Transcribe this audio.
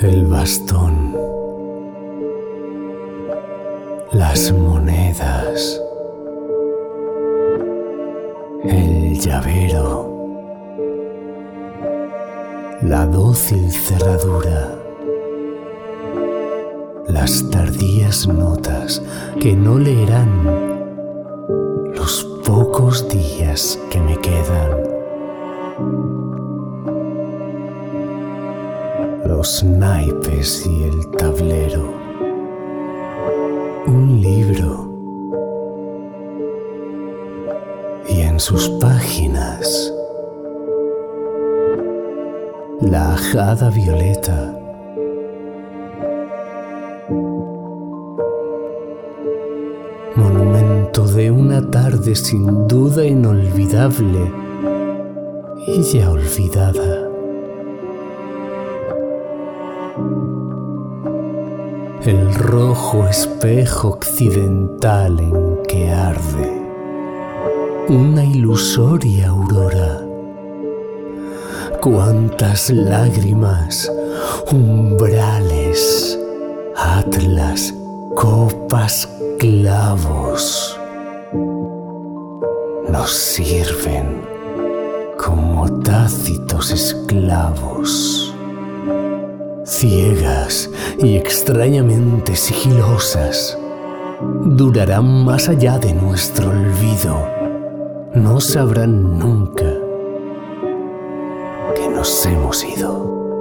El bastón, las monedas, el llavero, la dócil cerradura, las tardías notas que no leerán los pocos días que me quedan. Los naipes y el tablero. Un libro. Y en sus páginas la ajada violeta. Monumento de una tarde sin duda inolvidable y ya olvidada. El rojo espejo occidental en que arde una ilusoria aurora. Cuántas lágrimas, umbrales, atlas, copas, clavos nos sirven como tácitos esclavos ciegas y extrañamente sigilosas, durarán más allá de nuestro olvido. No sabrán nunca que nos hemos ido.